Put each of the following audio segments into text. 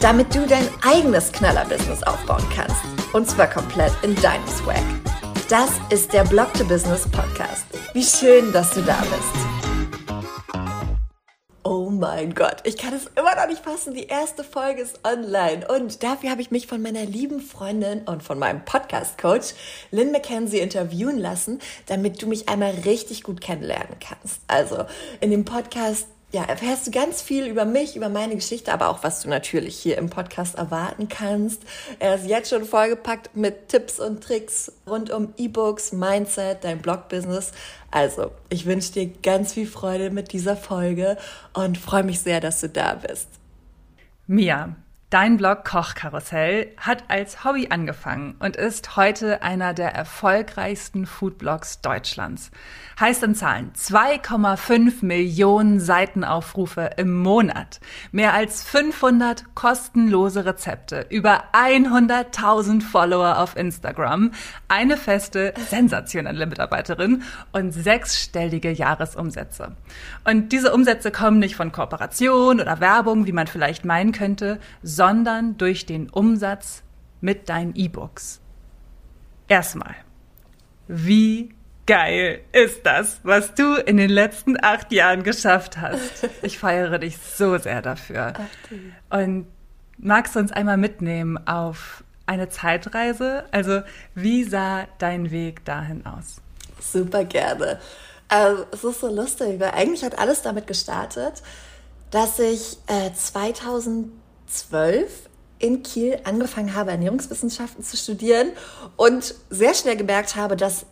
Damit du dein eigenes Knaller-Business aufbauen kannst. Und zwar komplett in deinem Swag. Das ist der Blog to Business Podcast. Wie schön, dass du da bist. Oh mein Gott, ich kann es immer noch nicht fassen. Die erste Folge ist online. Und dafür habe ich mich von meiner lieben Freundin und von meinem Podcast-Coach Lynn McKenzie interviewen lassen, damit du mich einmal richtig gut kennenlernen kannst. Also in dem Podcast ja, erfährst du ganz viel über mich, über meine Geschichte, aber auch was du natürlich hier im Podcast erwarten kannst. Er ist jetzt schon vollgepackt mit Tipps und Tricks rund um E-Books, Mindset, dein Blog-Business. Also, ich wünsche dir ganz viel Freude mit dieser Folge und freue mich sehr, dass du da bist. Mia, Dein Blog Kochkarussell hat als Hobby angefangen und ist heute einer der erfolgreichsten Foodblogs Deutschlands. Heißt in Zahlen 2,5 Millionen Seitenaufrufe im Monat, mehr als 500 kostenlose Rezepte, über 100.000 Follower auf Instagram, eine feste, sensationelle Mitarbeiterin und sechsstellige Jahresumsätze. Und diese Umsätze kommen nicht von Kooperation oder Werbung, wie man vielleicht meinen könnte, sondern durch den Umsatz mit deinen E-Books. Erstmal, wie geil ist das, was du in den letzten acht Jahren geschafft hast? Ich feiere dich so sehr dafür. Und magst du uns einmal mitnehmen auf eine Zeitreise? Also, wie sah dein Weg dahin aus? Super gerne. Ähm, es ist so lustig, weil eigentlich hat alles damit gestartet, dass ich äh, 2000 zwölf in Kiel angefangen habe, Ernährungswissenschaften zu studieren und sehr schnell gemerkt habe, dass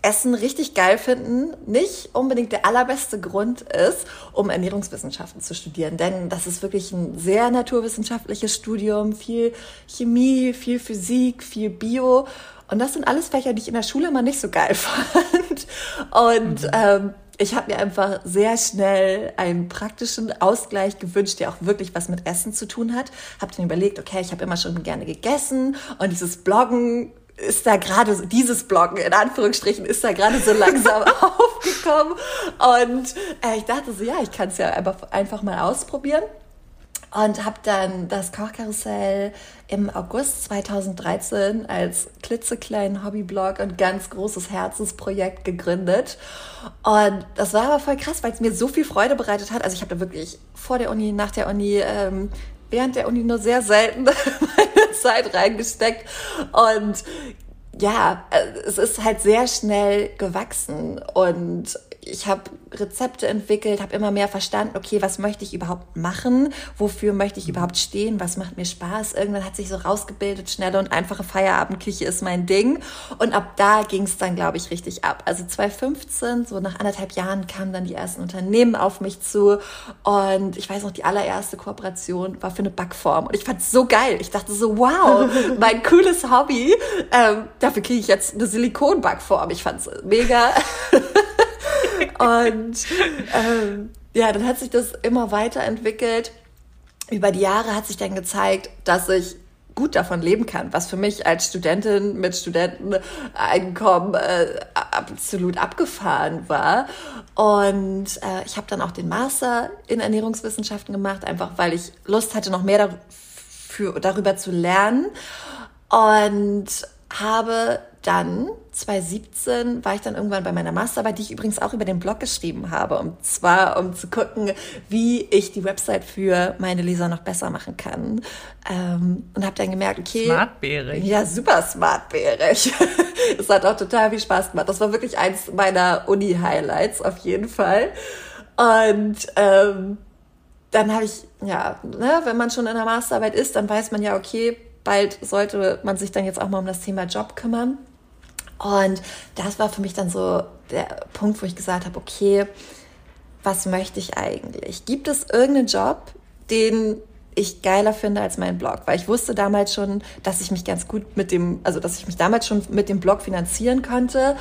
Essen richtig geil finden nicht unbedingt der allerbeste Grund ist, um Ernährungswissenschaften zu studieren. Denn das ist wirklich ein sehr naturwissenschaftliches Studium, viel Chemie, viel Physik, viel Bio. Und das sind alles Fächer, die ich in der Schule immer nicht so geil fand. Und mhm. ähm, ich habe mir einfach sehr schnell einen praktischen Ausgleich gewünscht, der auch wirklich was mit Essen zu tun hat. Habe dann überlegt, okay, ich habe immer schon gerne gegessen und dieses Bloggen ist da gerade, dieses Bloggen in Anführungsstrichen, ist da gerade so langsam aufgekommen. Und äh, ich dachte so, ja, ich kann es ja einfach, einfach mal ausprobieren und habe dann das Kochkarussell im August 2013 als klitzekleinen Hobbyblog und ganz großes Herzensprojekt gegründet. Und das war aber voll krass, weil es mir so viel Freude bereitet hat. Also ich habe da wirklich vor der Uni, nach der Uni, ähm, während der Uni nur sehr selten meine Zeit reingesteckt. Und ja, äh, es ist halt sehr schnell gewachsen und ich habe Rezepte entwickelt, habe immer mehr verstanden, okay, was möchte ich überhaupt machen? Wofür möchte ich überhaupt stehen? Was macht mir Spaß? Irgendwann hat sich so rausgebildet, schnelle und einfache Feierabendküche ist mein Ding. Und ab da ging es dann, glaube ich, richtig ab. Also 2015, so nach anderthalb Jahren, kamen dann die ersten Unternehmen auf mich zu. Und ich weiß noch, die allererste Kooperation war für eine Backform. Und ich fand es so geil. Ich dachte so, wow, mein cooles Hobby. Ähm, dafür kriege ich jetzt eine Silikonbackform. Ich fand es mega. Und ähm, ja, dann hat sich das immer weiterentwickelt. Über die Jahre hat sich dann gezeigt, dass ich gut davon leben kann, was für mich als Studentin mit Studenteneinkommen äh, absolut abgefahren war. Und äh, ich habe dann auch den Master in Ernährungswissenschaften gemacht, einfach weil ich Lust hatte, noch mehr dafür, darüber zu lernen. Und habe dann 2017 war ich dann irgendwann bei meiner Masterarbeit, die ich übrigens auch über den Blog geschrieben habe, und zwar um zu gucken, wie ich die Website für meine Leser noch besser machen kann. Ähm, und habe dann gemerkt, okay, smartbärig. Ja, super smartbärig. es hat auch total viel Spaß gemacht. Das war wirklich eins meiner Uni-Highlights auf jeden Fall. Und ähm, dann habe ich, ja, ne, wenn man schon in der Masterarbeit ist, dann weiß man ja, okay, bald sollte man sich dann jetzt auch mal um das Thema Job kümmern. Und das war für mich dann so der Punkt, wo ich gesagt habe, okay, was möchte ich eigentlich? Gibt es irgendeinen Job, den ich geiler finde als mein Blog, weil ich wusste damals schon, dass ich mich ganz gut mit dem, also dass ich mich damals schon mit dem Blog finanzieren konnte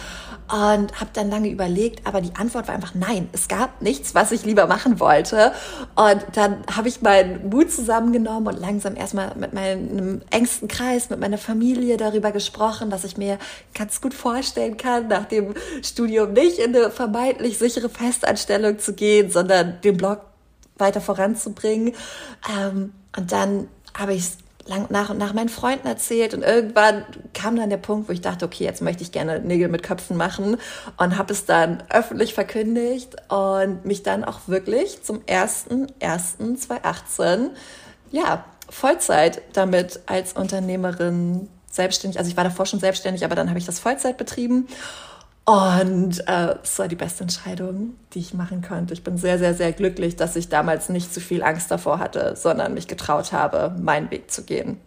und habe dann lange überlegt, aber die Antwort war einfach nein. Es gab nichts, was ich lieber machen wollte und dann habe ich meinen Mut zusammengenommen und langsam erstmal mit meinem engsten Kreis, mit meiner Familie darüber gesprochen, dass ich mir ganz gut vorstellen kann, nach dem Studium nicht in eine vermeintlich sichere Festanstellung zu gehen, sondern den Blog weiter voranzubringen. Ähm, und dann habe ich es nach und nach meinen Freunden erzählt und irgendwann kam dann der Punkt, wo ich dachte, okay, jetzt möchte ich gerne Nägel mit Köpfen machen und habe es dann öffentlich verkündigt und mich dann auch wirklich zum 1.1.2018, ja, Vollzeit damit als Unternehmerin selbstständig, also ich war davor schon selbstständig, aber dann habe ich das Vollzeit betrieben und äh, es war die beste Entscheidung, die ich machen konnte. Ich bin sehr, sehr, sehr glücklich, dass ich damals nicht zu viel Angst davor hatte, sondern mich getraut habe, meinen Weg zu gehen.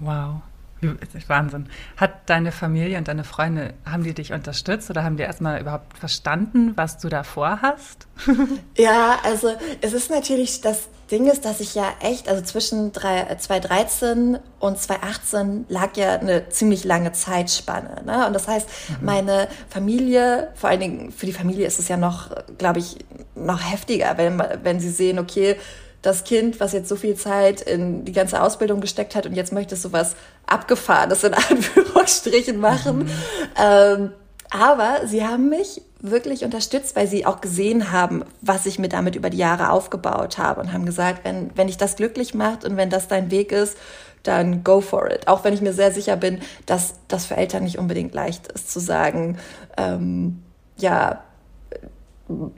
Wow. Wahnsinn. Hat deine Familie und deine Freunde, haben die dich unterstützt oder haben die erstmal überhaupt verstanden, was du da vorhast? ja, also es ist natürlich das Ding ist, dass ich ja echt, also zwischen 2013 äh, und 2018 lag ja eine ziemlich lange Zeitspanne. Ne? Und das heißt, mhm. meine Familie, vor allen Dingen für die Familie ist es ja noch, glaube ich, noch heftiger, wenn, wenn sie sehen, okay, das Kind, was jetzt so viel Zeit in die ganze Ausbildung gesteckt hat und jetzt möchte es sowas Abgefahrenes in Anführungsstrichen machen. Mhm. Ähm, aber sie haben mich wirklich unterstützt, weil sie auch gesehen haben, was ich mir damit über die Jahre aufgebaut habe und haben gesagt, wenn, wenn dich das glücklich macht und wenn das dein Weg ist, dann go for it. Auch wenn ich mir sehr sicher bin, dass das für Eltern nicht unbedingt leicht ist zu sagen, ähm, ja,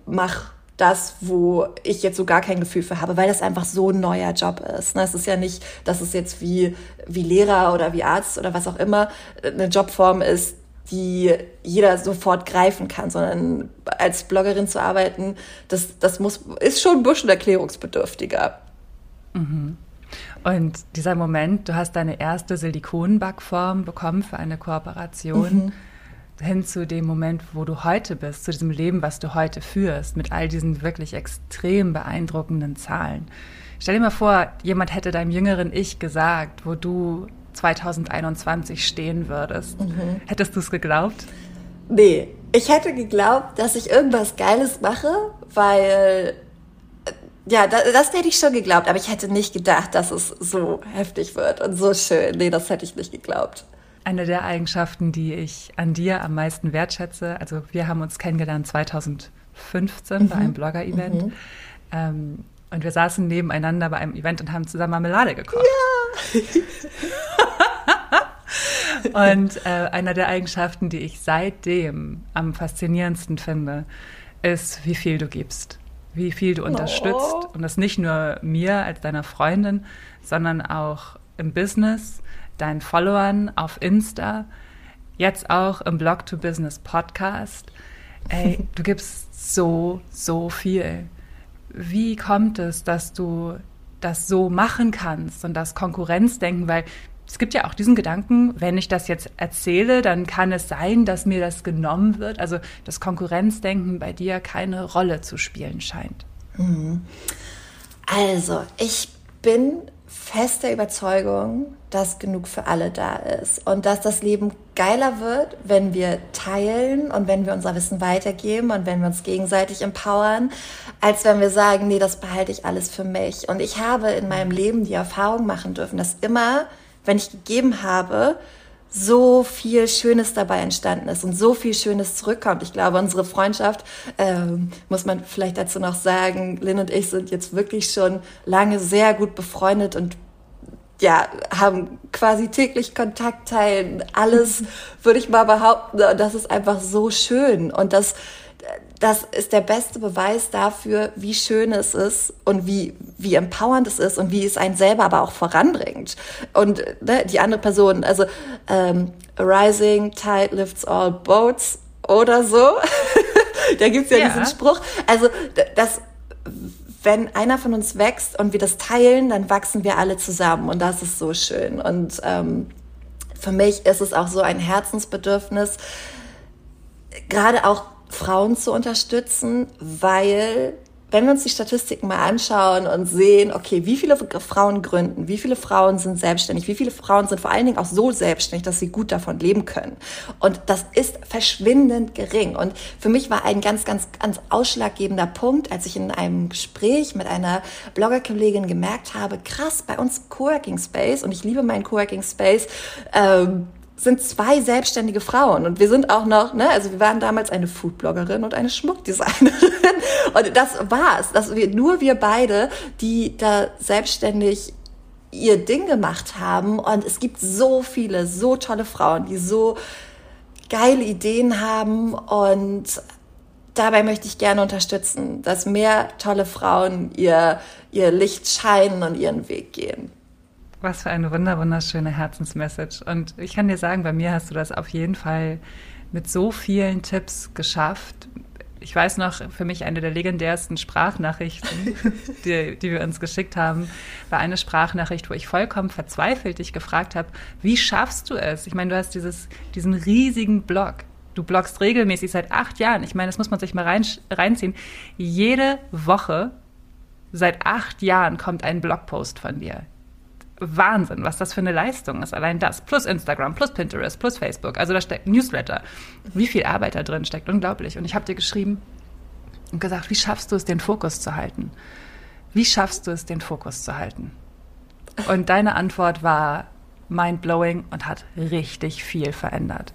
mach das, wo ich jetzt so gar kein Gefühl für habe, weil das einfach so ein neuer Job ist. Ne? Es ist ja nicht, dass es jetzt wie, wie Lehrer oder wie Arzt oder was auch immer eine Jobform ist, die jeder sofort greifen kann, sondern als Bloggerin zu arbeiten, das, das muss, ist schon ein bisschen erklärungsbedürftiger. Mhm. Und dieser Moment, du hast deine erste Silikonbackform bekommen für eine Kooperation, mhm. hin zu dem Moment, wo du heute bist, zu diesem Leben, was du heute führst, mit all diesen wirklich extrem beeindruckenden Zahlen. Stell dir mal vor, jemand hätte deinem jüngeren Ich gesagt, wo du 2021 stehen würdest. Mhm. Hättest du es geglaubt? Nee, ich hätte geglaubt, dass ich irgendwas Geiles mache, weil äh, ja, das, das, hätte ich schon geglaubt, aber ich hätte nicht gedacht, dass es so heftig wird und so schön. Nee, das hätte ich nicht geglaubt. Eine der Eigenschaften, die ich an dir am meisten wertschätze, also wir haben uns kennengelernt 2015 mhm. bei einem Blogger-Event. Mhm. Ähm, und wir saßen nebeneinander bei einem Event und haben zusammen Marmelade gekocht. Ja. Und äh, einer der Eigenschaften, die ich seitdem am faszinierendsten finde, ist, wie viel du gibst, wie viel du unterstützt. Oh. Und das nicht nur mir als deiner Freundin, sondern auch im Business, deinen Followern auf Insta, jetzt auch im Blog to Business Podcast. Ey, du gibst so, so viel. Wie kommt es, dass du das so machen kannst und das Konkurrenzdenken, weil es gibt ja auch diesen Gedanken, wenn ich das jetzt erzähle, dann kann es sein, dass mir das genommen wird. Also das Konkurrenzdenken bei dir keine Rolle zu spielen scheint. Mhm. Also, ich bin fester Überzeugung, dass genug für alle da ist und dass das Leben geiler wird, wenn wir teilen und wenn wir unser Wissen weitergeben und wenn wir uns gegenseitig empowern, als wenn wir sagen, nee, das behalte ich alles für mich. Und ich habe in meinem Leben die Erfahrung machen dürfen, dass immer wenn ich gegeben habe, so viel Schönes dabei entstanden ist und so viel Schönes zurückkommt. Ich glaube, unsere Freundschaft, ähm, muss man vielleicht dazu noch sagen, Lynn und ich sind jetzt wirklich schon lange sehr gut befreundet und ja, haben quasi täglich Kontakt teilen. Alles würde ich mal behaupten. Und das ist einfach so schön. Und das, das ist der beste Beweis dafür, wie schön es ist und wie, wie empowernd es ist und wie es einen selber aber auch voranbringt. Und ne, die andere Person, also ähm, Rising Tide lifts all boats oder so. da gibt's ja, ja diesen Spruch. Also das wenn einer von uns wächst und wir das teilen, dann wachsen wir alle zusammen und das ist so schön. Und ähm, für mich ist es auch so ein Herzensbedürfnis, gerade auch Frauen zu unterstützen, weil wenn wir uns die Statistiken mal anschauen und sehen, okay, wie viele Frauen gründen, wie viele Frauen sind selbstständig, wie viele Frauen sind vor allen Dingen auch so selbstständig, dass sie gut davon leben können. Und das ist verschwindend gering. Und für mich war ein ganz, ganz, ganz ausschlaggebender Punkt, als ich in einem Gespräch mit einer Bloggerkollegin gemerkt habe, krass, bei uns Coworking Space, und ich liebe meinen Coworking Space, ähm, sind zwei selbstständige Frauen. Und wir sind auch noch, ne, also wir waren damals eine Foodbloggerin und eine Schmuckdesignerin. Und das war's, dass wir nur wir beide, die da selbstständig ihr Ding gemacht haben. Und es gibt so viele, so tolle Frauen, die so geile Ideen haben. Und dabei möchte ich gerne unterstützen, dass mehr tolle Frauen ihr, ihr Licht scheinen und ihren Weg gehen. Was für eine wunder wunderschöne Herzensmessage. Und ich kann dir sagen, bei mir hast du das auf jeden Fall mit so vielen Tipps geschafft. Ich weiß noch, für mich eine der legendärsten Sprachnachrichten, die, die wir uns geschickt haben, war eine Sprachnachricht, wo ich vollkommen verzweifelt dich gefragt habe, wie schaffst du es? Ich meine, du hast dieses, diesen riesigen Blog. Du bloggst regelmäßig seit acht Jahren. Ich meine, das muss man sich mal rein, reinziehen. Jede Woche seit acht Jahren kommt ein Blogpost von dir. Wahnsinn, was das für eine Leistung ist. Allein das. Plus Instagram, plus Pinterest, plus Facebook. Also da steckt Newsletter. Wie viel Arbeit da drin steckt. Unglaublich. Und ich habe dir geschrieben und gesagt, wie schaffst du es, den Fokus zu halten? Wie schaffst du es, den Fokus zu halten? Und deine Antwort war mind-blowing und hat richtig viel verändert.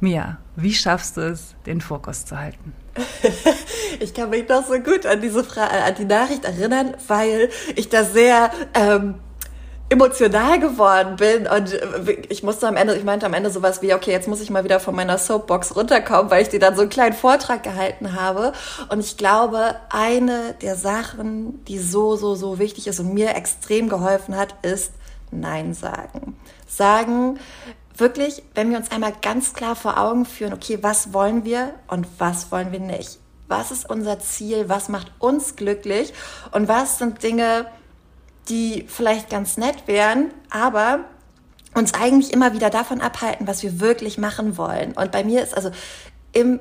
Mia, wie schaffst du es, den Fokus zu halten? ich kann mich noch so gut an diese Fra äh, an die Nachricht erinnern, weil ich da sehr ähm, emotional geworden bin und ich musste am Ende, ich meinte am Ende sowas wie, okay, jetzt muss ich mal wieder von meiner Soapbox runterkommen, weil ich dir dann so einen kleinen Vortrag gehalten habe. Und ich glaube, eine der Sachen, die so, so, so wichtig ist und mir extrem geholfen hat, ist Nein sagen. Sagen, wirklich, wenn wir uns einmal ganz klar vor Augen führen, okay, was wollen wir und was wollen wir nicht? Was ist unser Ziel? Was macht uns glücklich? Und was sind Dinge, die vielleicht ganz nett wären, aber uns eigentlich immer wieder davon abhalten, was wir wirklich machen wollen. Und bei mir ist also im,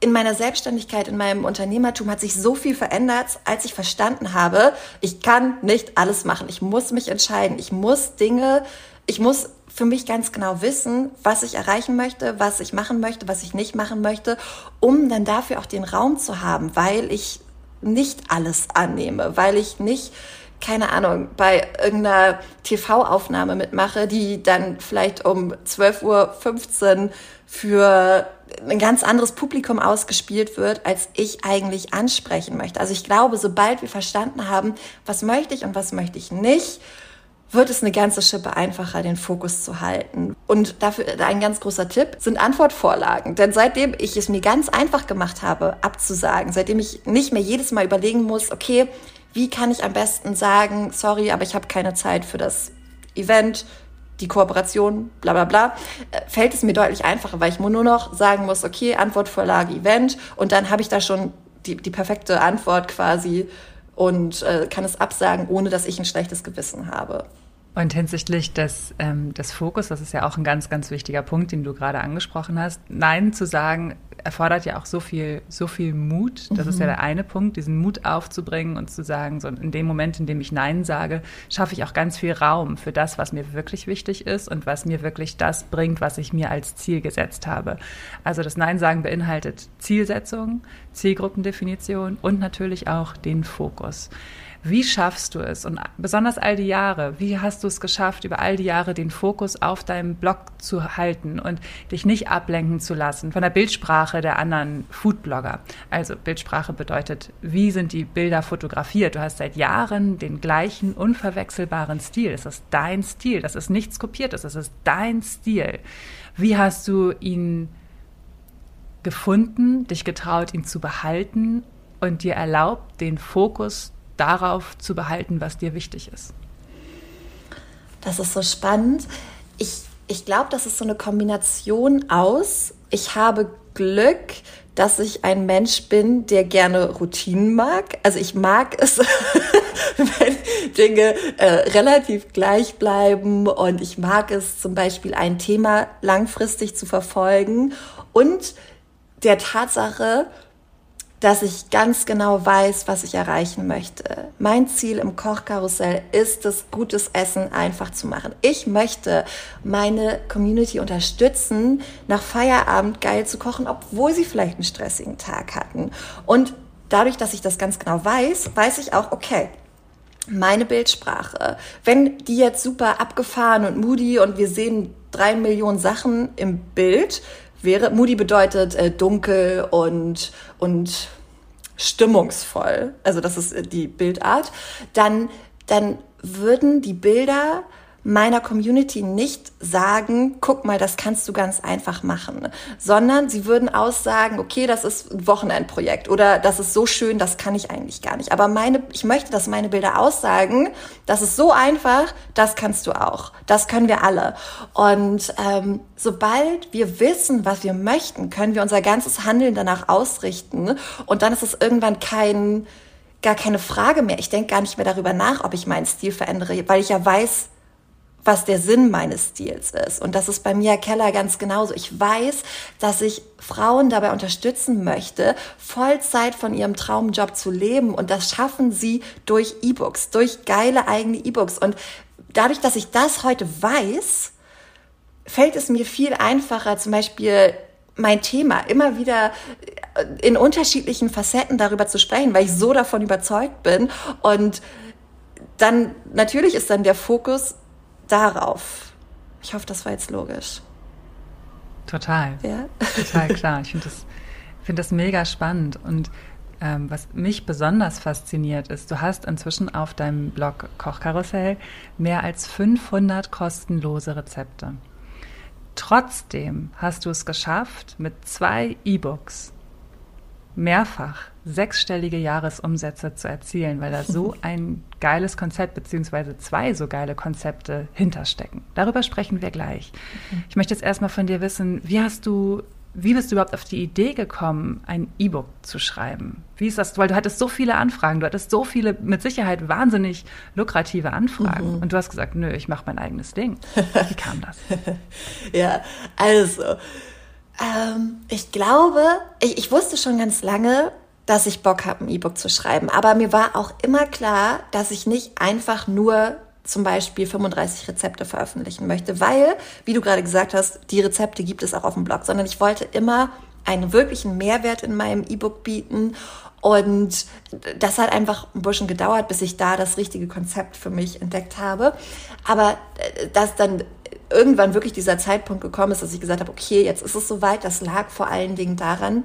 in meiner Selbstständigkeit, in meinem Unternehmertum hat sich so viel verändert, als ich verstanden habe, ich kann nicht alles machen. Ich muss mich entscheiden. Ich muss Dinge, ich muss für mich ganz genau wissen, was ich erreichen möchte, was ich machen möchte, was ich nicht machen möchte, um dann dafür auch den Raum zu haben, weil ich nicht alles annehme, weil ich nicht keine Ahnung, bei irgendeiner TV-Aufnahme mitmache, die dann vielleicht um 12.15 Uhr für ein ganz anderes Publikum ausgespielt wird, als ich eigentlich ansprechen möchte. Also ich glaube, sobald wir verstanden haben, was möchte ich und was möchte ich nicht, wird es eine ganze Schippe einfacher, den Fokus zu halten. Und dafür ein ganz großer Tipp sind Antwortvorlagen. Denn seitdem ich es mir ganz einfach gemacht habe, abzusagen, seitdem ich nicht mehr jedes Mal überlegen muss, okay, wie kann ich am besten sagen, sorry, aber ich habe keine Zeit für das Event, die Kooperation, bla bla bla, äh, fällt es mir deutlich einfacher, weil ich nur noch sagen muss, okay, Antwortvorlage, Event und dann habe ich da schon die, die perfekte Antwort quasi und äh, kann es absagen, ohne dass ich ein schlechtes Gewissen habe. Und hinsichtlich des, ähm, des Fokus, das ist ja auch ein ganz, ganz wichtiger Punkt, den du gerade angesprochen hast. Nein zu sagen, erfordert ja auch so viel, so viel Mut. Das mhm. ist ja mhm. der eine Punkt, diesen Mut aufzubringen und zu sagen, so in dem Moment, in dem ich Nein sage, schaffe ich auch ganz viel Raum für das, was mir wirklich wichtig ist und was mir wirklich das bringt, was ich mir als Ziel gesetzt habe. Also das Nein sagen beinhaltet Zielsetzung, Zielgruppendefinition und natürlich auch den Fokus. Wie schaffst du es? Und besonders all die Jahre, wie hast du es geschafft, über all die Jahre den Fokus auf deinem Blog zu halten und dich nicht ablenken zu lassen von der Bildsprache der anderen Foodblogger? Also Bildsprache bedeutet, wie sind die Bilder fotografiert? Du hast seit Jahren den gleichen unverwechselbaren Stil. Es ist dein Stil. Das ist nichts kopiertes. Es ist dein Stil. Wie hast du ihn gefunden, dich getraut, ihn zu behalten und dir erlaubt, den Fokus darauf zu behalten, was dir wichtig ist? Das ist so spannend. Ich, ich glaube, das ist so eine Kombination aus, ich habe Glück, dass ich ein Mensch bin, der gerne Routinen mag. Also ich mag es, wenn Dinge äh, relativ gleich bleiben und ich mag es zum Beispiel ein Thema langfristig zu verfolgen und der Tatsache, dass ich ganz genau weiß, was ich erreichen möchte. Mein Ziel im Kochkarussell ist es, gutes Essen einfach zu machen. Ich möchte meine Community unterstützen, nach Feierabend geil zu kochen, obwohl sie vielleicht einen stressigen Tag hatten. Und dadurch, dass ich das ganz genau weiß, weiß ich auch, okay, meine Bildsprache, wenn die jetzt super abgefahren und moody und wir sehen drei Millionen Sachen im Bild, wäre. Moody bedeutet äh, dunkel und, und stimmungsvoll. Also das ist äh, die Bildart. Dann, dann würden die Bilder meiner Community nicht sagen, guck mal, das kannst du ganz einfach machen, sondern sie würden aussagen, okay, das ist ein Wochenendprojekt oder das ist so schön, das kann ich eigentlich gar nicht. Aber meine, ich möchte, dass meine Bilder aussagen, das ist so einfach, das kannst du auch. Das können wir alle. Und ähm, sobald wir wissen, was wir möchten, können wir unser ganzes Handeln danach ausrichten und dann ist es irgendwann kein gar keine Frage mehr. Ich denke gar nicht mehr darüber nach, ob ich meinen Stil verändere, weil ich ja weiß, was der Sinn meines Stils ist. Und das ist bei Mia Keller ganz genauso. Ich weiß, dass ich Frauen dabei unterstützen möchte, Vollzeit von ihrem Traumjob zu leben. Und das schaffen sie durch E-Books, durch geile eigene E-Books. Und dadurch, dass ich das heute weiß, fällt es mir viel einfacher, zum Beispiel mein Thema immer wieder in unterschiedlichen Facetten darüber zu sprechen, weil ich so davon überzeugt bin. Und dann natürlich ist dann der Fokus darauf. Ich hoffe, das war jetzt logisch. Total. Ja. Total klar. Ich finde das, find das mega spannend. Und ähm, was mich besonders fasziniert ist, du hast inzwischen auf deinem Blog Kochkarussell mehr als 500 kostenlose Rezepte. Trotzdem hast du es geschafft, mit zwei E-Books mehrfach sechsstellige Jahresumsätze zu erzielen, weil da so ein geiles Konzept beziehungsweise zwei so geile Konzepte hinterstecken. Darüber sprechen wir gleich. Ich möchte jetzt erstmal von dir wissen, wie hast du, wie bist du überhaupt auf die Idee gekommen, ein E-Book zu schreiben? Wie ist das? Weil du hattest so viele Anfragen, du hattest so viele, mit Sicherheit wahnsinnig lukrative Anfragen. Mhm. Und du hast gesagt, nö, ich mache mein eigenes Ding. Wie kam das? ja, also. Ähm, ich glaube, ich, ich wusste schon ganz lange, dass ich Bock habe, ein E-Book zu schreiben. Aber mir war auch immer klar, dass ich nicht einfach nur zum Beispiel 35 Rezepte veröffentlichen möchte, weil, wie du gerade gesagt hast, die Rezepte gibt es auch auf dem Blog, sondern ich wollte immer einen wirklichen Mehrwert in meinem E-Book bieten. Und das hat einfach ein bisschen gedauert, bis ich da das richtige Konzept für mich entdeckt habe. Aber äh, dass dann irgendwann wirklich dieser Zeitpunkt gekommen ist, dass ich gesagt habe, okay, jetzt ist es soweit, das lag vor allen Dingen daran,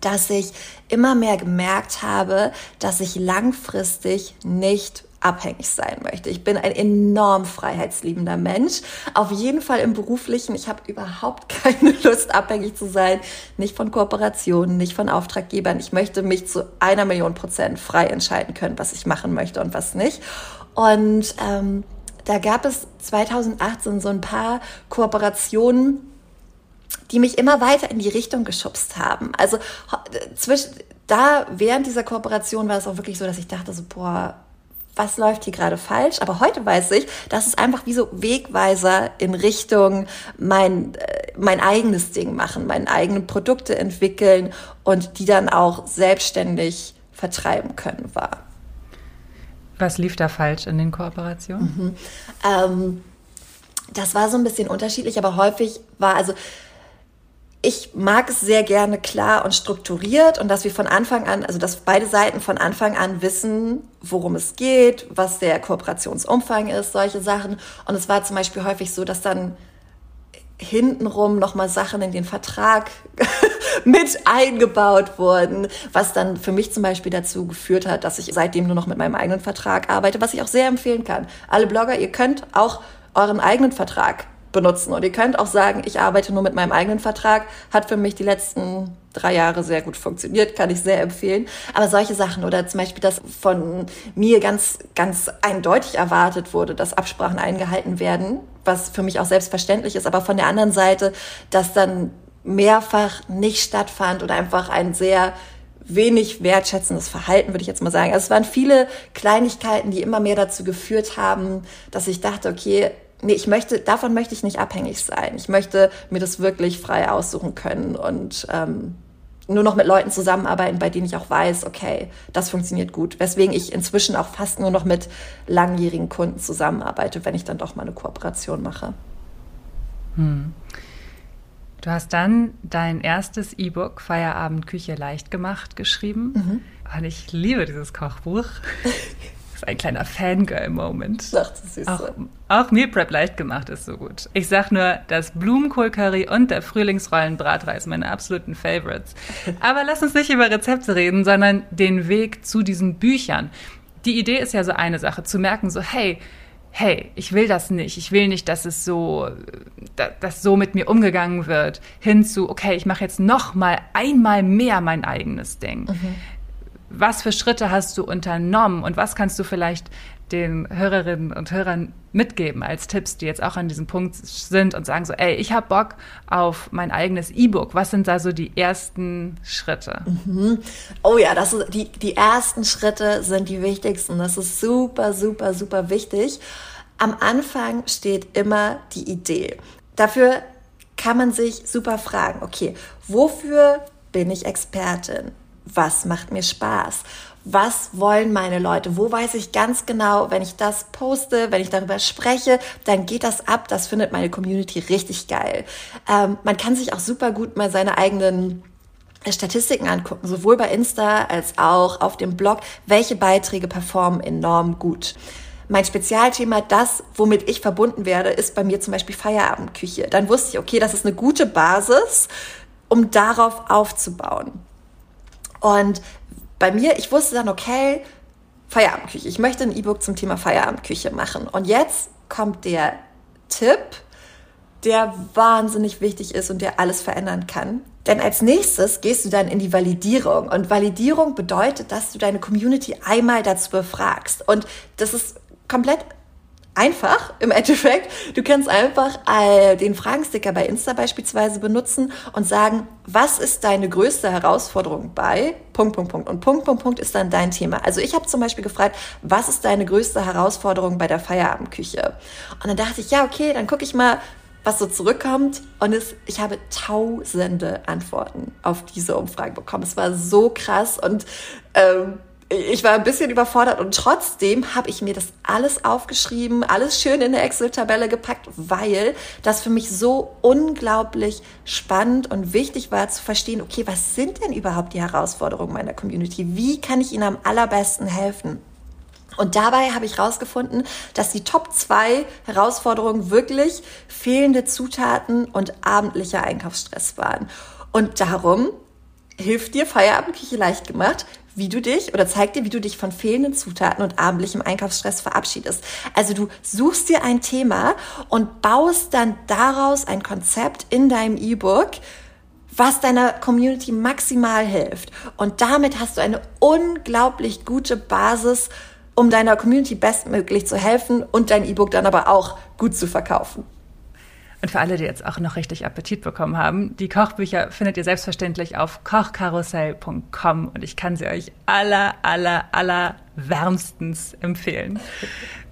dass ich immer mehr gemerkt habe, dass ich langfristig nicht abhängig sein möchte. Ich bin ein enorm freiheitsliebender Mensch. Auf jeden Fall im beruflichen. Ich habe überhaupt keine Lust, abhängig zu sein. Nicht von Kooperationen, nicht von Auftraggebern. Ich möchte mich zu einer Million Prozent frei entscheiden können, was ich machen möchte und was nicht. Und ähm, da gab es 2018 so ein paar Kooperationen, die mich immer weiter in die Richtung geschubst haben. Also zwischen, da während dieser Kooperation war es auch wirklich so, dass ich dachte so, boah, was läuft hier gerade falsch? Aber heute weiß ich, dass es einfach wie so Wegweiser in Richtung mein, äh, mein eigenes Ding machen, meine eigenen Produkte entwickeln und die dann auch selbstständig vertreiben können war. Was lief da falsch in den Kooperationen? Mhm. Ähm, das war so ein bisschen unterschiedlich, aber häufig war, also ich mag es sehr gerne klar und strukturiert und dass wir von Anfang an, also dass beide Seiten von Anfang an wissen, worum es geht, was der Kooperationsumfang ist, solche Sachen. Und es war zum Beispiel häufig so, dass dann hintenrum nochmal Sachen in den Vertrag mit eingebaut wurden, was dann für mich zum Beispiel dazu geführt hat, dass ich seitdem nur noch mit meinem eigenen Vertrag arbeite, was ich auch sehr empfehlen kann. Alle Blogger, ihr könnt auch euren eigenen Vertrag benutzen. Und ihr könnt auch sagen, ich arbeite nur mit meinem eigenen Vertrag. Hat für mich die letzten drei Jahre sehr gut funktioniert, kann ich sehr empfehlen. Aber solche Sachen oder zum Beispiel, dass von mir ganz, ganz eindeutig erwartet wurde, dass Absprachen eingehalten werden, was für mich auch selbstverständlich ist. Aber von der anderen Seite, dass dann mehrfach nicht stattfand oder einfach ein sehr wenig wertschätzendes Verhalten, würde ich jetzt mal sagen. Also es waren viele Kleinigkeiten, die immer mehr dazu geführt haben, dass ich dachte, okay, nee, ich möchte, davon möchte ich nicht abhängig sein. Ich möchte mir das wirklich frei aussuchen können und ähm, nur noch mit Leuten zusammenarbeiten, bei denen ich auch weiß, okay, das funktioniert gut. Weswegen ich inzwischen auch fast nur noch mit langjährigen Kunden zusammenarbeite, wenn ich dann doch mal eine Kooperation mache. Hm. Du hast dann dein erstes E-Book Feierabend Küche leicht gemacht geschrieben. Mhm. Und ich liebe dieses Kochbuch. Das ist ein kleiner Fangirl-Moment. Auch, auch Meal Prep leicht gemacht ist so gut. Ich sag nur, das Blumenkohl-Curry und der Frühlingsrollen-Bratreis, meine absoluten Favorites. Aber lass uns nicht über Rezepte reden, sondern den Weg zu diesen Büchern. Die Idee ist ja so eine Sache, zu merken so, hey, hey, ich will das nicht, ich will nicht, dass es so, dass so mit mir umgegangen wird, hinzu, okay, ich mache jetzt noch mal einmal mehr mein eigenes Ding. Mhm. Was für Schritte hast du unternommen und was kannst du vielleicht den Hörerinnen und Hörern mitgeben als Tipps, die jetzt auch an diesem Punkt sind und sagen so, ey, ich habe Bock auf mein eigenes E-Book. Was sind da so die ersten Schritte? Mhm. Oh ja, das ist, die, die ersten Schritte sind die wichtigsten. Das ist super, super, super wichtig. Am Anfang steht immer die Idee. Dafür kann man sich super fragen, okay, wofür bin ich Expertin? Was macht mir Spaß? Was wollen meine Leute? Wo weiß ich ganz genau, wenn ich das poste, wenn ich darüber spreche, dann geht das ab. Das findet meine Community richtig geil. Ähm, man kann sich auch super gut mal seine eigenen Statistiken angucken, sowohl bei Insta als auch auf dem Blog, welche Beiträge performen enorm gut. Mein Spezialthema, das, womit ich verbunden werde, ist bei mir zum Beispiel Feierabendküche. Dann wusste ich, okay, das ist eine gute Basis, um darauf aufzubauen. Und bei mir, ich wusste dann, okay, Feierabendküche. Ich möchte ein E-Book zum Thema Feierabendküche machen. Und jetzt kommt der Tipp, der wahnsinnig wichtig ist und der alles verändern kann. Denn als nächstes gehst du dann in die Validierung. Und Validierung bedeutet, dass du deine Community einmal dazu befragst. Und das ist komplett einfach im Endeffekt. Du kannst einfach äh, den Fragensticker bei Insta beispielsweise benutzen und sagen, was ist deine größte Herausforderung bei Punkt, Punkt, Punkt. Und Punkt, Punkt, Punkt ist dann dein Thema. Also ich habe zum Beispiel gefragt, was ist deine größte Herausforderung bei der Feierabendküche? Und dann dachte ich, ja, okay, dann gucke ich mal, was so zurückkommt. Und es, ich habe tausende Antworten auf diese Umfrage bekommen. Es war so krass und ähm, ich war ein bisschen überfordert und trotzdem habe ich mir das alles aufgeschrieben, alles schön in der Excel-Tabelle gepackt, weil das für mich so unglaublich spannend und wichtig war zu verstehen, okay, was sind denn überhaupt die Herausforderungen meiner Community? Wie kann ich ihnen am allerbesten helfen? Und dabei habe ich herausgefunden, dass die Top zwei Herausforderungen wirklich fehlende Zutaten und abendlicher Einkaufsstress waren. Und darum hilft dir Feierabendküche leicht gemacht, wie du dich oder zeigt dir, wie du dich von fehlenden Zutaten und abendlichem Einkaufsstress verabschiedest. Also du suchst dir ein Thema und baust dann daraus ein Konzept in deinem E-Book, was deiner Community maximal hilft. Und damit hast du eine unglaublich gute Basis, um deiner Community bestmöglich zu helfen und dein E-Book dann aber auch gut zu verkaufen. Und für alle, die jetzt auch noch richtig Appetit bekommen haben, die Kochbücher findet ihr selbstverständlich auf kochkarussell.com und ich kann sie euch aller, aller, aller wärmstens empfehlen.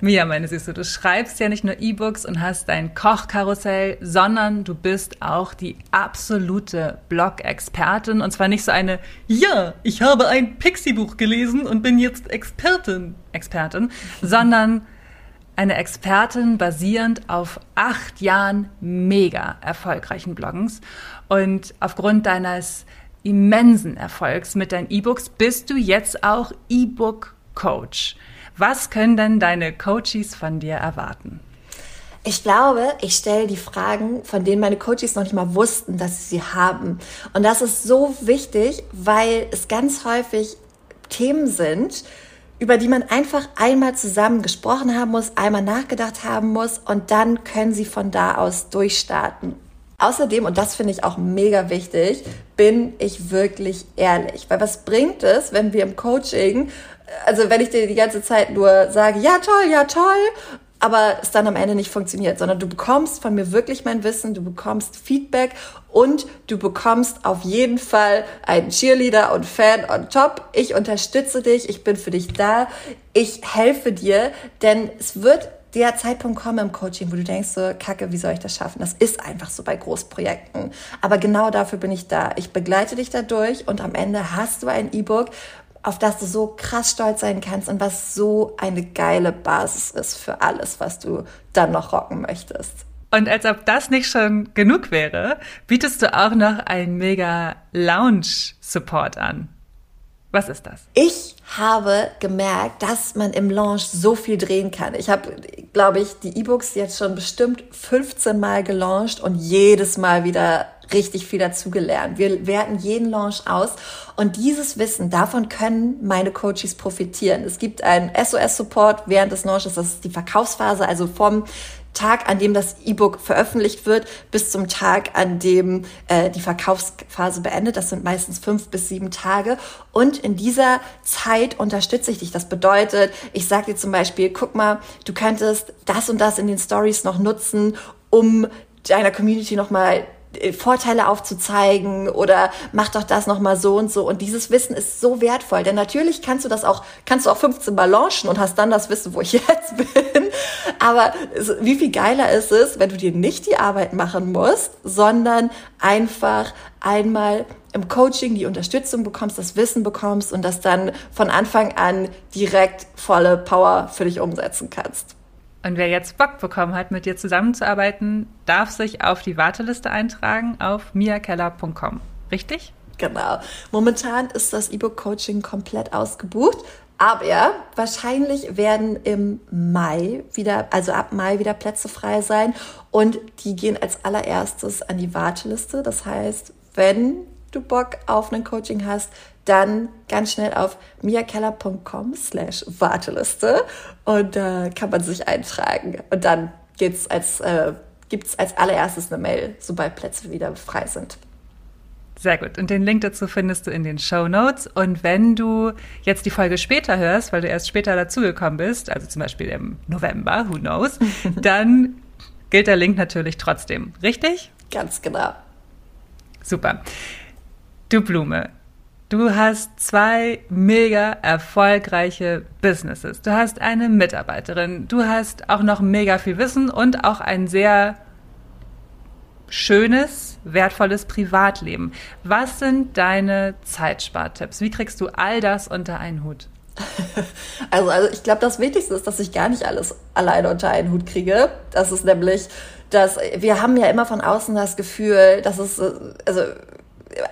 Mia, meine Süße, du schreibst ja nicht nur E-Books und hast dein Kochkarussell, sondern du bist auch die absolute Blog-Expertin und zwar nicht so eine, ja, ich habe ein Pixie-Buch gelesen und bin jetzt Expertin, Expertin, sondern eine Expertin basierend auf acht Jahren mega erfolgreichen Bloggens. Und aufgrund deines immensen Erfolgs mit deinen E-Books bist du jetzt auch E-Book-Coach. Was können denn deine Coaches von dir erwarten? Ich glaube, ich stelle die Fragen, von denen meine Coaches noch nicht mal wussten, dass sie sie haben. Und das ist so wichtig, weil es ganz häufig Themen sind, über die man einfach einmal zusammen gesprochen haben muss, einmal nachgedacht haben muss und dann können sie von da aus durchstarten. Außerdem, und das finde ich auch mega wichtig, bin ich wirklich ehrlich. Weil was bringt es, wenn wir im Coaching, also wenn ich dir die ganze Zeit nur sage, ja toll, ja toll, aber es dann am Ende nicht funktioniert, sondern du bekommst von mir wirklich mein Wissen, du bekommst Feedback und du bekommst auf jeden Fall einen Cheerleader und Fan on top. Ich unterstütze dich, ich bin für dich da, ich helfe dir, denn es wird der Zeitpunkt kommen im Coaching, wo du denkst so, kacke, wie soll ich das schaffen? Das ist einfach so bei Großprojekten. Aber genau dafür bin ich da. Ich begleite dich dadurch und am Ende hast du ein E-Book, auf das du so krass stolz sein kannst und was so eine geile Basis ist für alles, was du dann noch rocken möchtest. Und als ob das nicht schon genug wäre, bietest du auch noch einen mega Lounge-Support an. Was ist das? Ich habe gemerkt, dass man im Launch so viel drehen kann. Ich habe, glaube ich, die E-Books jetzt schon bestimmt 15 Mal gelauncht und jedes Mal wieder richtig viel dazugelernt. Wir werten jeden Launch aus und dieses Wissen, davon können meine Coaches profitieren. Es gibt einen SOS-Support während des Launches, das ist die Verkaufsphase, also vom Tag, an dem das E-Book veröffentlicht wird, bis zum Tag, an dem äh, die Verkaufsphase beendet. Das sind meistens fünf bis sieben Tage. Und in dieser Zeit unterstütze ich dich. Das bedeutet, ich sage dir zum Beispiel, guck mal, du könntest das und das in den Stories noch nutzen, um deiner Community nochmal Vorteile aufzuzeigen oder mach doch das nochmal so und so. Und dieses Wissen ist so wertvoll, denn natürlich kannst du das auch, kannst du auch 15 Mal launchen und hast dann das Wissen, wo ich jetzt bin. Aber wie viel geiler ist es, wenn du dir nicht die Arbeit machen musst, sondern einfach einmal im Coaching die Unterstützung bekommst, das Wissen bekommst und das dann von Anfang an direkt volle Power für dich umsetzen kannst. Und wer jetzt Bock bekommen hat, mit dir zusammenzuarbeiten, darf sich auf die Warteliste eintragen auf miakeller.com. Richtig? Genau. Momentan ist das E-Book-Coaching komplett ausgebucht. Aber wahrscheinlich werden im Mai wieder, also ab Mai wieder Plätze frei sein. Und die gehen als allererstes an die Warteliste. Das heißt, wenn du Bock auf ein Coaching hast, dann ganz schnell auf miakeller.com slash Warteliste und da äh, kann man sich eintragen. Und dann geht's als, äh, gibt's als allererstes eine Mail, sobald Plätze wieder frei sind. Sehr gut. Und den Link dazu findest du in den Show Notes. Und wenn du jetzt die Folge später hörst, weil du erst später dazugekommen bist, also zum Beispiel im November, who knows, dann gilt der Link natürlich trotzdem. Richtig? Ganz genau. Super. Du Blume, Du hast zwei mega erfolgreiche Businesses. Du hast eine Mitarbeiterin. Du hast auch noch mega viel Wissen und auch ein sehr schönes, wertvolles Privatleben. Was sind deine Zeitspartipps? Wie kriegst du all das unter einen Hut? Also, also ich glaube, das Wichtigste ist, dass ich gar nicht alles alleine unter einen Hut kriege. Das ist nämlich, dass wir haben ja immer von außen das Gefühl, dass es, also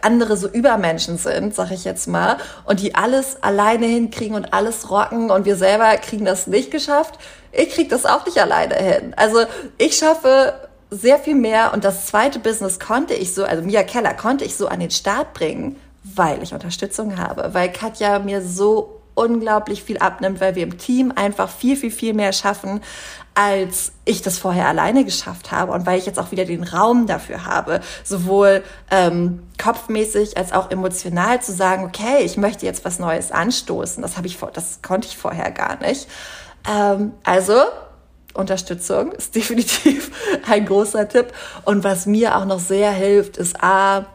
andere so Übermenschen sind, sag ich jetzt mal, und die alles alleine hinkriegen und alles rocken und wir selber kriegen das nicht geschafft. Ich krieg das auch nicht alleine hin. Also ich schaffe sehr viel mehr und das zweite Business konnte ich so, also Mia Keller konnte ich so an den Start bringen, weil ich Unterstützung habe, weil Katja mir so unglaublich viel abnimmt, weil wir im Team einfach viel, viel, viel mehr schaffen, als ich das vorher alleine geschafft habe und weil ich jetzt auch wieder den Raum dafür habe, sowohl ähm, kopfmäßig als auch emotional zu sagen, okay, ich möchte jetzt was Neues anstoßen. Das habe ich vor, das konnte ich vorher gar nicht. Ähm, also Unterstützung ist definitiv ein großer Tipp. Und was mir auch noch sehr hilft, ist a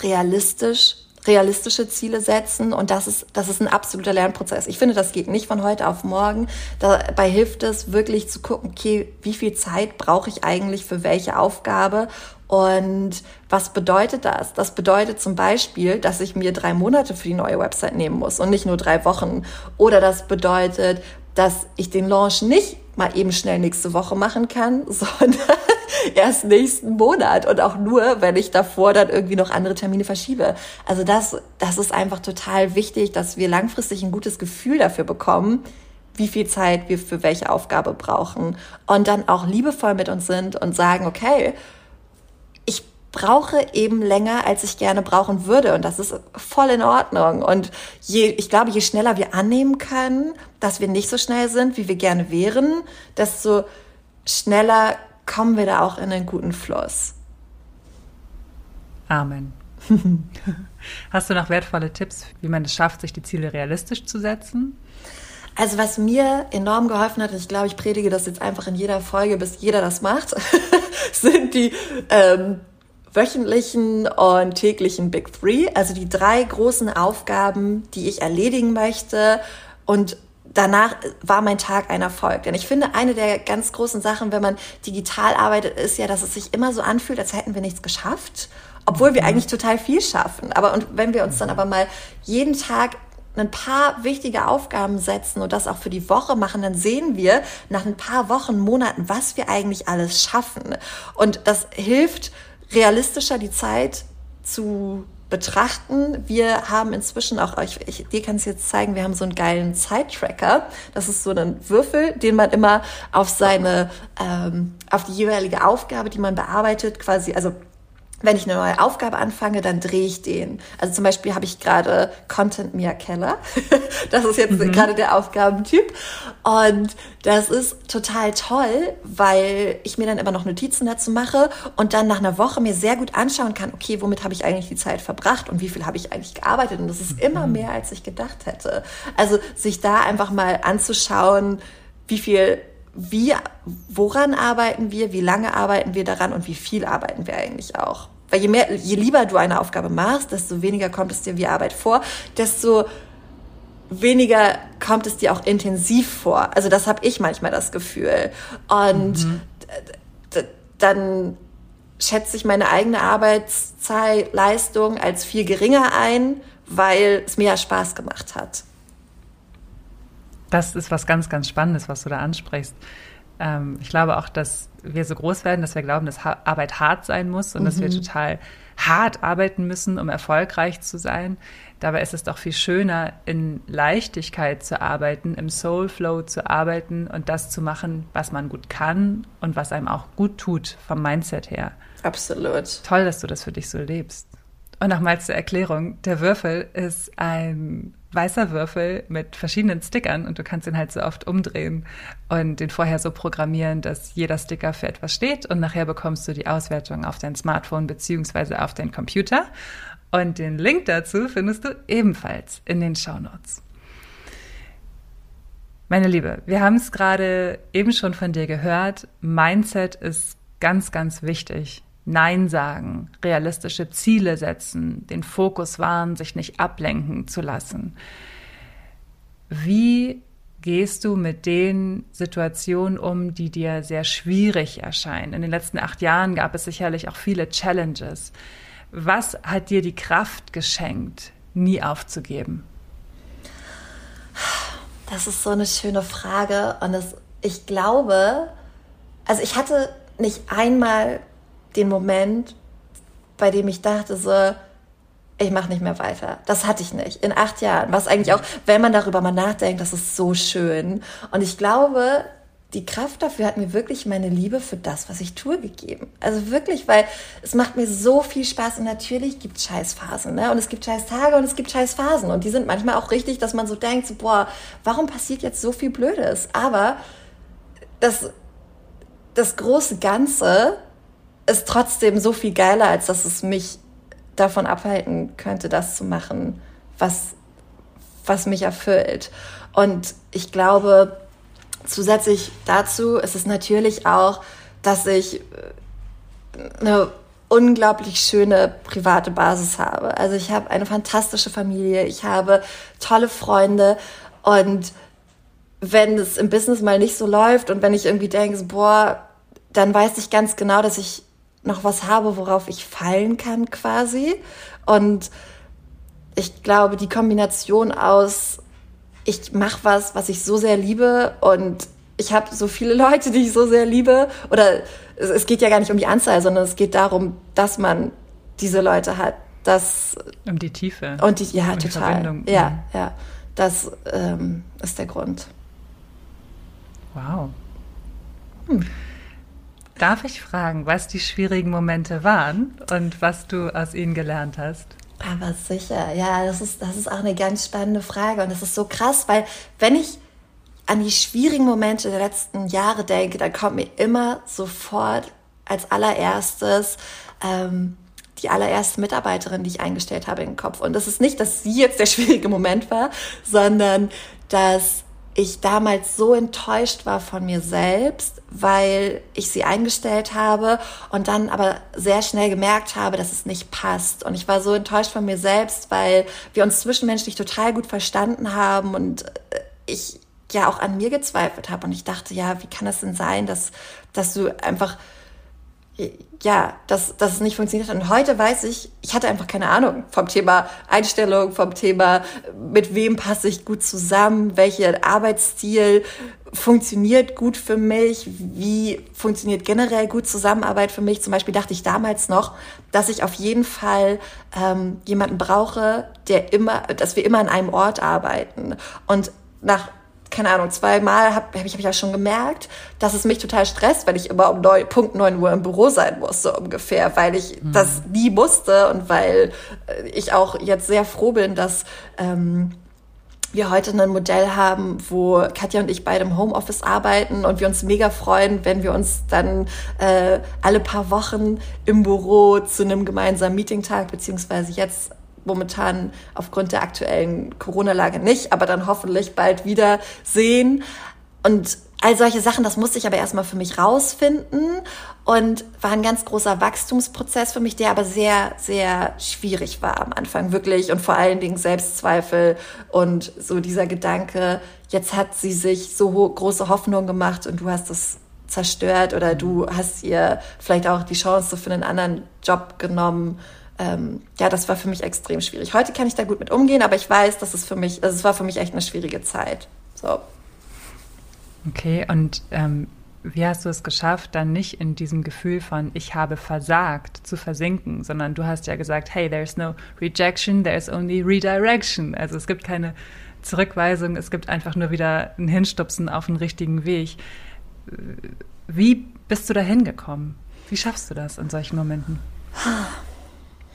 realistisch realistische Ziele setzen und das ist, das ist ein absoluter Lernprozess. Ich finde, das geht nicht von heute auf morgen. Dabei hilft es wirklich zu gucken, okay, wie viel Zeit brauche ich eigentlich für welche Aufgabe und was bedeutet das? Das bedeutet zum Beispiel, dass ich mir drei Monate für die neue Website nehmen muss und nicht nur drei Wochen. Oder das bedeutet, dass ich den Launch nicht mal eben schnell nächste Woche machen kann, sondern erst nächsten Monat und auch nur, wenn ich davor dann irgendwie noch andere Termine verschiebe. Also das, das ist einfach total wichtig, dass wir langfristig ein gutes Gefühl dafür bekommen, wie viel Zeit wir für welche Aufgabe brauchen und dann auch liebevoll mit uns sind und sagen, okay, brauche eben länger, als ich gerne brauchen würde. Und das ist voll in Ordnung. Und je, ich glaube, je schneller wir annehmen können, dass wir nicht so schnell sind, wie wir gerne wären, desto schneller kommen wir da auch in einen guten Fluss. Amen. Hast du noch wertvolle Tipps, wie man es schafft, sich die Ziele realistisch zu setzen? Also was mir enorm geholfen hat, ich glaube, ich predige das jetzt einfach in jeder Folge, bis jeder das macht, sind die ähm, wöchentlichen und täglichen Big Three, also die drei großen Aufgaben, die ich erledigen möchte und danach war mein Tag ein Erfolg. Denn ich finde, eine der ganz großen Sachen, wenn man digital arbeitet, ist ja, dass es sich immer so anfühlt, als hätten wir nichts geschafft, obwohl wir mhm. eigentlich total viel schaffen. Aber und wenn wir uns dann aber mal jeden Tag ein paar wichtige Aufgaben setzen und das auch für die Woche machen, dann sehen wir nach ein paar Wochen, Monaten, was wir eigentlich alles schaffen. Und das hilft realistischer die Zeit zu betrachten. Wir haben inzwischen auch, ich, ich dir kann es jetzt zeigen, wir haben so einen geilen Zeittracker. Das ist so ein Würfel, den man immer auf seine, ähm, auf die jeweilige Aufgabe, die man bearbeitet, quasi, also wenn ich eine neue Aufgabe anfange, dann drehe ich den. Also zum Beispiel habe ich gerade Content Mia Keller. das ist jetzt mhm. gerade der Aufgabentyp. Und das ist total toll, weil ich mir dann immer noch Notizen dazu mache und dann nach einer Woche mir sehr gut anschauen kann, okay, womit habe ich eigentlich die Zeit verbracht und wie viel habe ich eigentlich gearbeitet? Und das ist immer mhm. mehr, als ich gedacht hätte. Also sich da einfach mal anzuschauen, wie viel wie, woran arbeiten wir, wie lange arbeiten wir daran und wie viel arbeiten wir eigentlich auch. Weil je mehr, je lieber du eine Aufgabe machst, desto weniger kommt es dir wie Arbeit vor, desto weniger kommt es dir auch intensiv vor. Also das habe ich manchmal das Gefühl. Und mhm. dann schätze ich meine eigene Arbeitszeitleistung als viel geringer ein, weil es mir ja Spaß gemacht hat. Das ist was ganz, ganz Spannendes, was du da ansprichst. Ähm, ich glaube auch, dass wir so groß werden, dass wir glauben, dass ha Arbeit hart sein muss und mhm. dass wir mhm. total hart arbeiten müssen, um erfolgreich zu sein. Dabei ist es doch viel schöner, in Leichtigkeit zu arbeiten, im Soul Flow zu arbeiten und das zu machen, was man gut kann und was einem auch gut tut vom Mindset her. Absolut. Toll, dass du das für dich so lebst. Und nochmals zur Erklärung, der Würfel ist ein weißer Würfel mit verschiedenen Stickern und du kannst ihn halt so oft umdrehen und den vorher so programmieren, dass jeder Sticker für etwas steht und nachher bekommst du die Auswertung auf dein Smartphone beziehungsweise auf deinen Computer. Und den Link dazu findest du ebenfalls in den Show Notes. Meine Liebe, wir haben es gerade eben schon von dir gehört. Mindset ist ganz, ganz wichtig Nein sagen, realistische Ziele setzen, den Fokus wahren, sich nicht ablenken zu lassen. Wie gehst du mit den Situationen um, die dir sehr schwierig erscheinen? In den letzten acht Jahren gab es sicherlich auch viele Challenges. Was hat dir die Kraft geschenkt, nie aufzugeben? Das ist so eine schöne Frage und das, ich glaube, also ich hatte nicht einmal den Moment, bei dem ich dachte so, ich mache nicht mehr weiter. Das hatte ich nicht in acht Jahren. Was eigentlich auch, wenn man darüber mal nachdenkt, das ist so schön. Und ich glaube, die Kraft dafür hat mir wirklich meine Liebe für das, was ich tue, gegeben. Also wirklich, weil es macht mir so viel Spaß und natürlich gibt es Scheißphasen, ne? Und es gibt Scheißtage und es gibt Scheißphasen und die sind manchmal auch richtig, dass man so denkt, so, boah, warum passiert jetzt so viel Blödes? Aber das, das große Ganze ist trotzdem so viel geiler, als dass es mich davon abhalten könnte, das zu machen, was, was mich erfüllt. Und ich glaube, zusätzlich dazu ist es natürlich auch, dass ich äh, eine unglaublich schöne private Basis habe. Also ich habe eine fantastische Familie, ich habe tolle Freunde und wenn es im Business mal nicht so läuft und wenn ich irgendwie denke, boah, dann weiß ich ganz genau, dass ich noch was habe, worauf ich fallen kann quasi. Und ich glaube, die Kombination aus, ich mache was, was ich so sehr liebe und ich habe so viele Leute, die ich so sehr liebe. Oder es, geht ja gar nicht um die Anzahl, sondern es geht darum, dass man diese Leute hat. Dass, um die Tiefe. Und die, ja, um total. Die ja, ja. Das ähm, ist der Grund. Wow. Hm. Darf ich fragen, was die schwierigen Momente waren und was du aus ihnen gelernt hast? Aber sicher, ja, das ist, das ist auch eine ganz spannende Frage und das ist so krass, weil wenn ich an die schwierigen Momente der letzten Jahre denke, dann kommt mir immer sofort als allererstes ähm, die allererste Mitarbeiterin, die ich eingestellt habe, in den Kopf. Und das ist nicht, dass sie jetzt der schwierige Moment war, sondern dass ich damals so enttäuscht war von mir selbst, weil ich sie eingestellt habe und dann aber sehr schnell gemerkt habe, dass es nicht passt. Und ich war so enttäuscht von mir selbst, weil wir uns zwischenmenschlich total gut verstanden haben und äh, ich ja auch an mir gezweifelt habe und ich dachte, ja, wie kann das denn sein, dass, dass du einfach ja, dass, dass es nicht funktioniert hat. Und heute weiß ich, ich hatte einfach keine Ahnung vom Thema Einstellung, vom Thema, mit wem passe ich gut zusammen, welcher Arbeitsstil funktioniert gut für mich, wie funktioniert generell gut Zusammenarbeit für mich. Zum Beispiel dachte ich damals noch, dass ich auf jeden Fall ähm, jemanden brauche, der immer, dass wir immer an einem Ort arbeiten. Und nach keine Ahnung, zweimal habe hab ich, hab ich ja schon gemerkt, dass es mich total stresst, wenn ich immer um neun, Punkt 9 Uhr im Büro sein muss, so ungefähr, weil ich mhm. das nie musste und weil äh, ich auch jetzt sehr froh bin, dass ähm, wir heute ein Modell haben, wo Katja und ich beide im Homeoffice arbeiten und wir uns mega freuen, wenn wir uns dann äh, alle paar Wochen im Büro zu einem gemeinsamen Meetingtag beziehungsweise jetzt momentan aufgrund der aktuellen Corona-Lage nicht, aber dann hoffentlich bald wieder sehen. Und all solche Sachen, das musste ich aber erstmal für mich rausfinden und war ein ganz großer Wachstumsprozess für mich, der aber sehr, sehr schwierig war am Anfang, wirklich. Und vor allen Dingen Selbstzweifel und so dieser Gedanke, jetzt hat sie sich so große Hoffnung gemacht und du hast es zerstört oder du hast ihr vielleicht auch die Chance für einen anderen Job genommen ähm, ja, das war für mich extrem schwierig. Heute kann ich da gut mit umgehen, aber ich weiß, dass es für mich, also es war für mich echt eine schwierige Zeit. So. Okay, und ähm, wie hast du es geschafft, dann nicht in diesem Gefühl von ich habe versagt zu versinken, sondern du hast ja gesagt, hey, there's no rejection, there's only redirection. Also es gibt keine Zurückweisung, es gibt einfach nur wieder ein Hinstupsen auf den richtigen Weg. Wie bist du da hingekommen? Wie schaffst du das in solchen Momenten?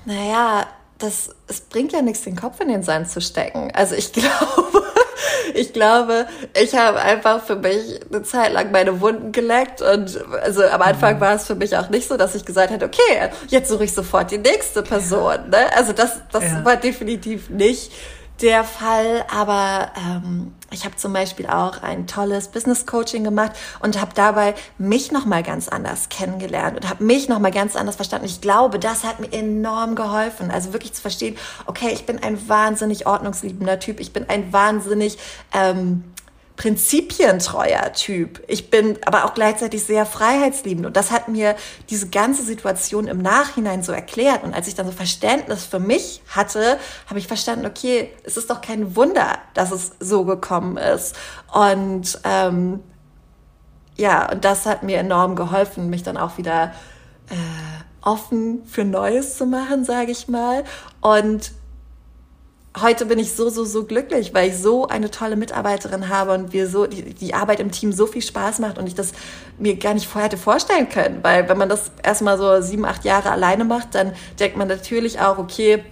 Naja, das, es bringt ja nichts, den Kopf in den Sand zu stecken. Also ich glaube, ich glaube, ich habe einfach für mich eine Zeit lang meine Wunden geleckt und also am Anfang mhm. war es für mich auch nicht so, dass ich gesagt hätte, okay, jetzt suche ich sofort die nächste Person. Ne? Also das, das ja. war definitiv nicht der Fall, aber ähm, ich habe zum Beispiel auch ein tolles Business Coaching gemacht und habe dabei mich noch mal ganz anders kennengelernt und habe mich noch mal ganz anders verstanden. Ich glaube, das hat mir enorm geholfen, also wirklich zu verstehen, okay, ich bin ein wahnsinnig ordnungsliebender Typ, ich bin ein wahnsinnig ähm, prinzipientreuer Typ. Ich bin aber auch gleichzeitig sehr freiheitsliebend. Und das hat mir diese ganze Situation im Nachhinein so erklärt. Und als ich dann so Verständnis für mich hatte, habe ich verstanden, okay, es ist doch kein Wunder, dass es so gekommen ist. Und ähm, ja, und das hat mir enorm geholfen, mich dann auch wieder äh, offen für Neues zu machen, sage ich mal. Und heute bin ich so, so, so glücklich, weil ich so eine tolle Mitarbeiterin habe und wir so, die, die Arbeit im Team so viel Spaß macht und ich das mir gar nicht vorher hätte vorstellen können. Weil wenn man das erstmal so sieben, acht Jahre alleine macht, dann denkt man natürlich auch, okay,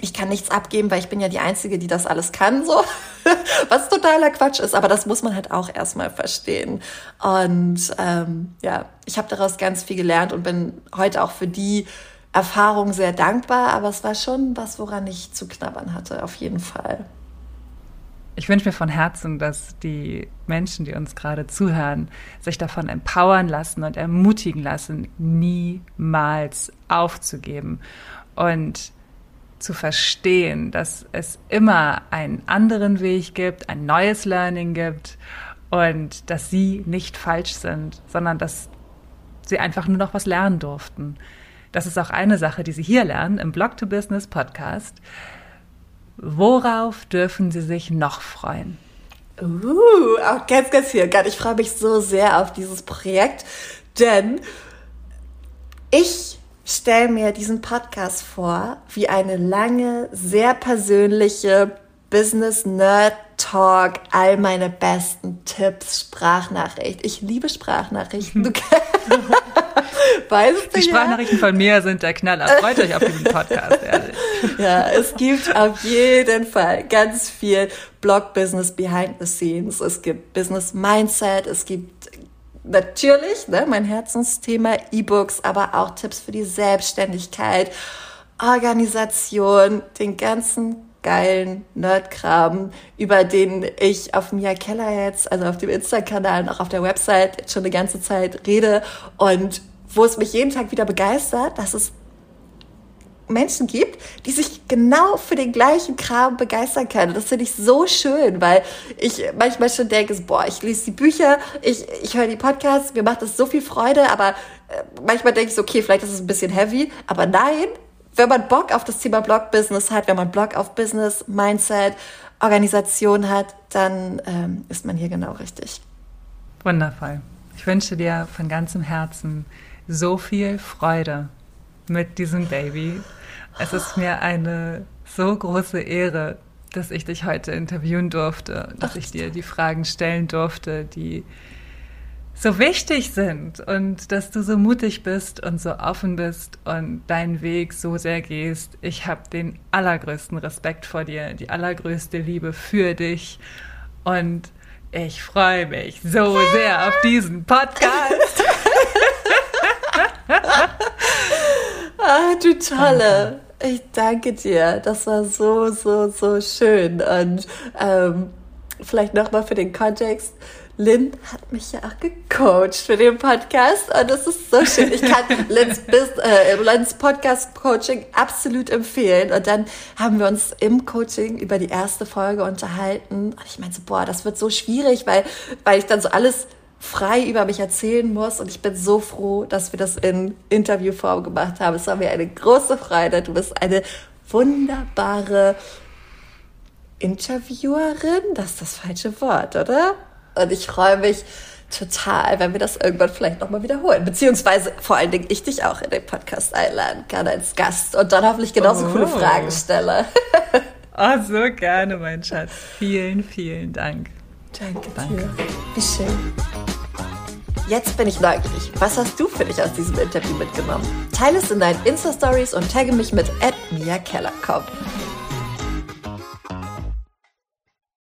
ich kann nichts abgeben, weil ich bin ja die Einzige, die das alles kann, so. Was totaler Quatsch ist, aber das muss man halt auch erstmal verstehen. Und ähm, ja, ich habe daraus ganz viel gelernt und bin heute auch für die Erfahrung sehr dankbar, aber es war schon was, woran ich zu knabbern hatte, auf jeden Fall. Ich wünsche mir von Herzen, dass die Menschen, die uns gerade zuhören, sich davon empowern lassen und ermutigen lassen, niemals aufzugeben und zu verstehen, dass es immer einen anderen Weg gibt, ein neues Learning gibt und dass sie nicht falsch sind, sondern dass sie einfach nur noch was lernen durften. Das ist auch eine Sache, die Sie hier lernen im Blog to Business Podcast. Worauf dürfen Sie sich noch freuen? Uh, auch ganz, ganz viel. Ich freue mich so sehr auf dieses Projekt, denn ich stelle mir diesen Podcast vor wie eine lange, sehr persönliche Business Nerd Talk, all meine besten Tipps, Sprachnachricht. Ich liebe Sprachnachrichten. Weißt du Die Sprachnachrichten ja? von mir sind der Knaller. Freut euch auf diesen Podcast, ehrlich. Ja, es gibt auf jeden Fall ganz viel Blog-Business behind the scenes. Es gibt Business Mindset, es gibt natürlich ne, mein Herzensthema E-Books, aber auch Tipps für die Selbstständigkeit, Organisation, den ganzen geilen Nerdkram, über den ich auf Mia Keller jetzt, also auf dem Insta-Kanal und auch auf der Website schon eine ganze Zeit rede und wo es mich jeden Tag wieder begeistert, dass es Menschen gibt, die sich genau für den gleichen Kram begeistern können. Das finde ich so schön, weil ich manchmal schon denke, boah, ich lese die Bücher, ich, ich höre die Podcasts, mir macht das so viel Freude, aber äh, manchmal denke ich so, okay, vielleicht ist es ein bisschen heavy, aber nein, wenn man Bock auf das Thema Blog-Business hat, wenn man Bock auf Business, Mindset, Organisation hat, dann ähm, ist man hier genau richtig. Wundervoll. Ich wünsche dir von ganzem Herzen so viel Freude mit diesem Baby. Es ist mir eine so große Ehre, dass ich dich heute interviewen durfte, dass ich dir die Fragen stellen durfte, die so wichtig sind und dass du so mutig bist und so offen bist und deinen Weg so sehr gehst. Ich habe den allergrößten Respekt vor dir, die allergrößte Liebe für dich und ich freue mich so sehr auf diesen Podcast. ah, du Tolle. Ich danke dir. Das war so, so, so schön. Und ähm, vielleicht nochmal für den Kontext. Lynn hat mich ja auch gecoacht für den Podcast und das ist so schön. Ich kann Lynn's, äh, Lynn's Podcast Coaching absolut empfehlen. Und dann haben wir uns im Coaching über die erste Folge unterhalten und ich meinte so, boah, das wird so schwierig, weil, weil ich dann so alles frei über mich erzählen muss und ich bin so froh, dass wir das in Interviewform gemacht haben. Es war mir eine große Freude. Du bist eine wunderbare Interviewerin, das ist das falsche Wort, oder? Und ich freue mich total, wenn wir das irgendwann vielleicht nochmal wiederholen. Beziehungsweise vor allen Dingen ich dich auch in den Podcast einladen kann als Gast und dann hoffentlich genauso oh. coole Fragen stelle. oh, so gerne, mein Schatz. Vielen, vielen Dank. Danke, Danke. dir. Wie schön. Jetzt bin ich neugierig. Was hast du für dich aus diesem Interview mitgenommen? Teile es in deinen Insta-Stories und tagge mich mit Mia Keller. Komm.